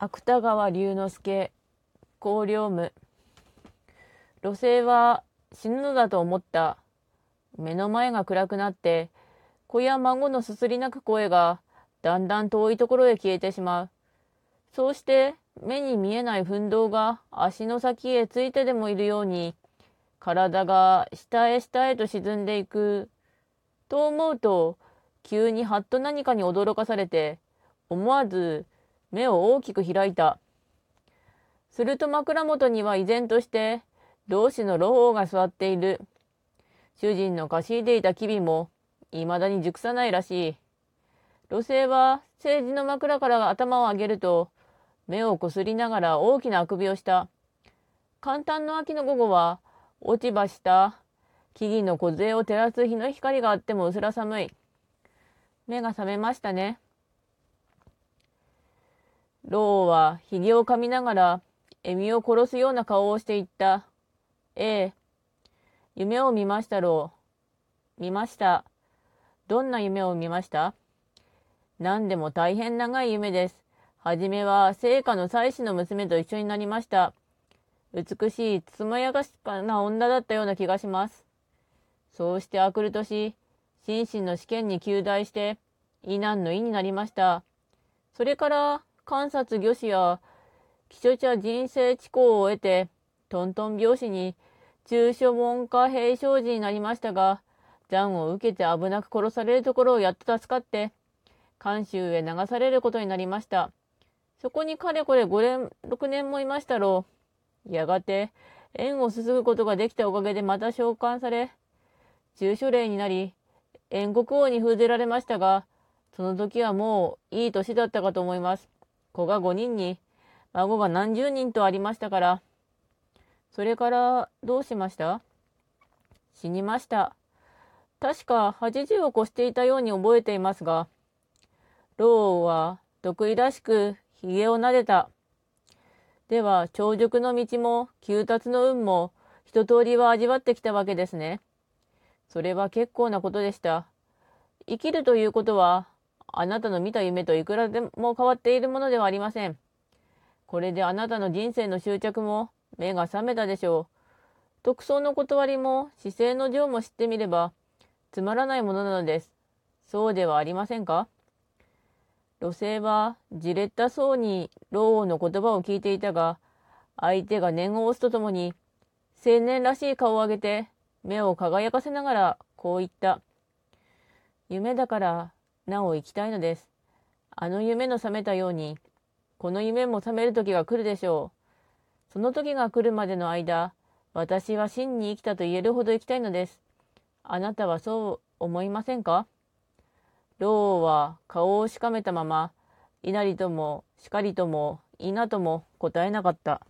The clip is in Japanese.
芥川龍之介高陵夢路星は死ぬのだと思った。目の前が暗くなって子や孫のすすり泣く声がだんだん遠いところへ消えてしまう。そうして目に見えない奮闘が足の先へついてでもいるように体が下へ下へと沈んでいく。と思うと急にはっと何かに驚かされて思わず目を大きく開いた。すると枕元には依然として同志の老王が座っている。主人の貸し入れいた機微も未だに熟さないらしい。路星は政治の枕から頭を上げると目をこすりながら大きなあくびをした。簡単の秋の午後は落ち葉した木々の梢を照らす日の光があっても薄ら寒い。目が覚めましたね。老はひげをかみながら、エミを殺すような顔をしていった。ええ。夢を見ましたろう。見ました。どんな夢を見ました？何でも大変長い夢です。はじめは聖火の妻子の娘と一緒になりました。美しい、つまやかしかな女だったような気がします。そうしてあくる年、心身の試験に及第して、異難の意になりました。それから、観察魚師や気象茶人生知行を得て、トントン拍子に中書文化平生寺になりましたが、残を受けて危なく殺されるところをやっと助かって、監修へ流されることになりました。そこにかれこれ5年、6年もいましたろう。やがて、縁をすすぐことができたおかげでまた召喚され、中書令になり、縁国王に封じられましたが、その時はもういい年だったかと思います。子が5人に、孫が何十人とありましたから。それからどうしました？死にました。確か80を越していたように覚えていますが、老王は得意らしく髭を撫でた。では、長熟の道も、急達の運も、一通りは味わってきたわけですね。それは結構なことでした。生きるということは、あなたの見た夢といくらでも変わっているものではありません。これであなたの人生の執着も目が覚めたでしょう。特捜の断りも姿勢の情も知ってみればつまらないものなのです。そうではありませんか？路星はじれったそうに老王の言葉を聞いていたが、相手が念を押すとともに、青年らしい顔を上げて目を輝かせながらこう言った。夢だからなお行きたいのです。あの夢の覚めたように、この夢も覚める時が来るでしょう。その時が来るまでの間、私は真に生きたと言えるほど生きたいのです。あなたはそう思いませんか？老王は顔をしかめたまま、稲荷とも、しかりとも、稲とも答えなかった。